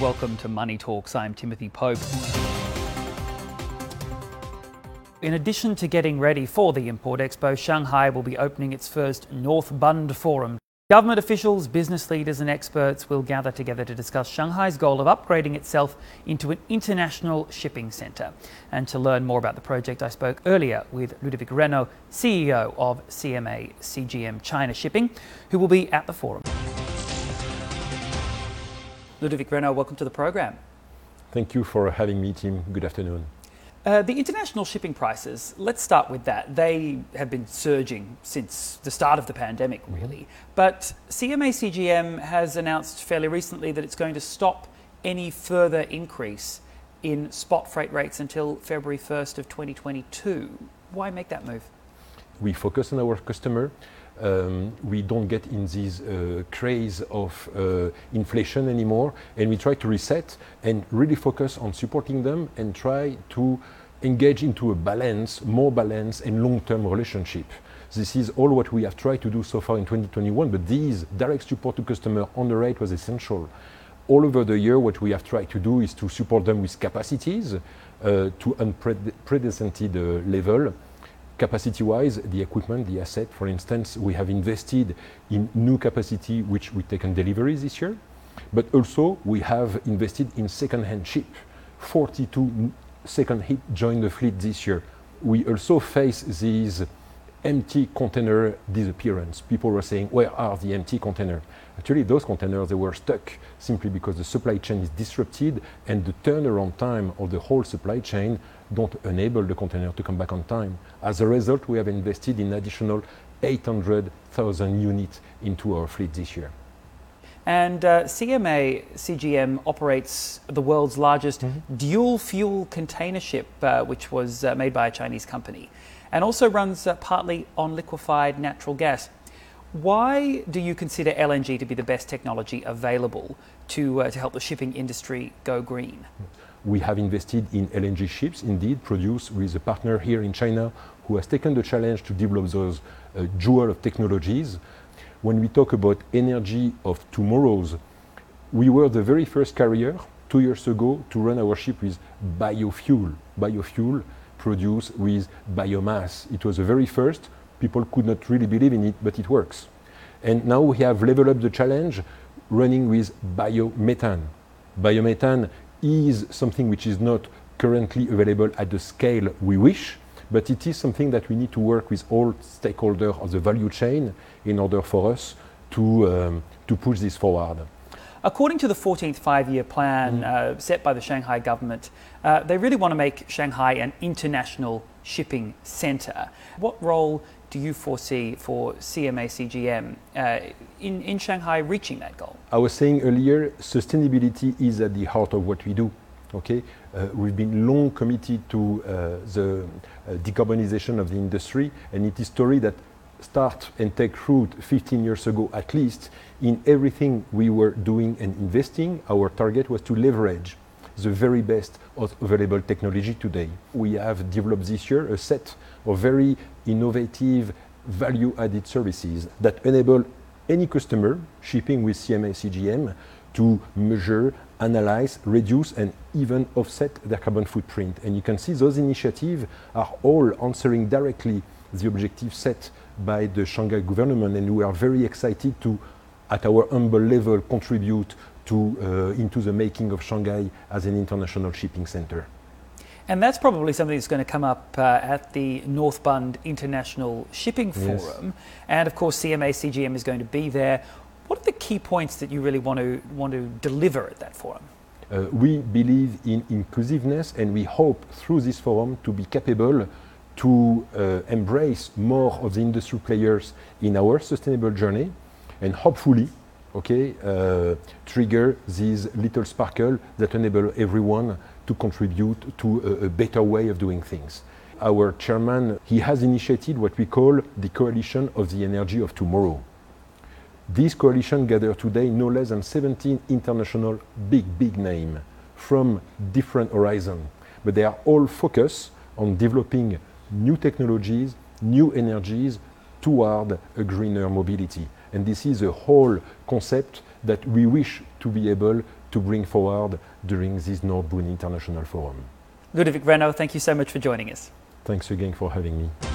Welcome to Money Talks. I'm Timothy Pope. In addition to getting ready for the Import Expo, Shanghai will be opening its first North Bund Forum. Government officials, business leaders, and experts will gather together to discuss Shanghai's goal of upgrading itself into an international shipping centre. And to learn more about the project, I spoke earlier with Ludovic Renou, CEO of CMA CGM China Shipping, who will be at the forum. Ludovic Renou, welcome to the program. Thank you for having me, Tim. Good afternoon. Uh, the international shipping prices, let's start with that. They have been surging since the start of the pandemic, really. But CMA CGM has announced fairly recently that it's going to stop any further increase in spot freight rates until February 1st of 2022. Why make that move? We focus on our customer um, we don't get in this uh, craze of uh, inflation anymore, and we try to reset and really focus on supporting them and try to engage into a balance, more balance and long-term relationship. This is all what we have tried to do so far in 2021, but these direct support to customer on the rate was essential. All over the year, what we have tried to do is to support them with capacities uh, to unprecedented level Capacity-wise, the equipment, the asset, for instance, we have invested in new capacity, which we've taken deliveries this year, but also we have invested in second-hand ship. 42 second-hand joined the fleet this year. We also face these empty container disappearance. People were saying, where are the empty containers? Actually, those containers, they were stuck simply because the supply chain is disrupted and the turnaround time of the whole supply chain don't enable the container to come back on time. As a result, we have invested in additional 800,000 units into our fleet this year. And uh, CMA CGM operates the world's largest mm-hmm. dual fuel container ship, uh, which was uh, made by a Chinese company, and also runs uh, partly on liquefied natural gas. Why do you consider LNG to be the best technology available to, uh, to help the shipping industry go green? We have invested in LNG ships, indeed, produced with a partner here in China who has taken the challenge to develop those uh, jewel of technologies when we talk about energy of tomorrow's, we were the very first carrier two years ago to run our ship with biofuel, biofuel produced with biomass. It was the very first. People could not really believe in it, but it works. And now we have leveled up the challenge running with biomethane. Biomethane is something which is not currently available at the scale we wish, but it is something that we need to work with all stakeholders of the value chain in order for us to, um, to push this forward. According to the 14th five year plan mm. uh, set by the Shanghai government, uh, they really want to make Shanghai an international shipping centre. What role do you foresee for CMA CGM uh, in, in Shanghai reaching that goal? I was saying earlier, sustainability is at the heart of what we do. Okay, uh, we've been long committed to uh, the uh, decarbonization of the industry, and it is a story that start and take root 15 years ago at least. In everything we were doing and investing, our target was to leverage the very best of available technology today. We have developed this year a set of very innovative value-added services that enable any customer shipping with CMA CGM to measure, analyze, reduce, and even offset their carbon footprint. And you can see those initiatives are all answering directly the objective set by the Shanghai government, and we are very excited to, at our humble level, contribute to, uh, into the making of Shanghai as an international shipping center. And that's probably something that's going to come up uh, at the North Bund International Shipping Forum. Yes. And of course, CMA CGM is going to be there. What are the key points that you really want to, want to deliver at that forum? Uh, we believe in inclusiveness and we hope through this forum to be capable to uh, embrace more of the industry players in our sustainable journey and hopefully okay, uh, trigger these little sparkle that enable everyone to contribute to a, a, better way of doing things. Our chairman, he has initiated what we call the Coalition of the Energy of Tomorrow. This coalition gathers today no less than 17 international big, big names from different horizons, but they are all focused on developing new technologies, new energies toward a greener mobility. And this is a whole concept that we wish to be able to bring forward during this North Bund International Forum. Ludovic Renou, thank you so much for joining us. Thanks again for having me.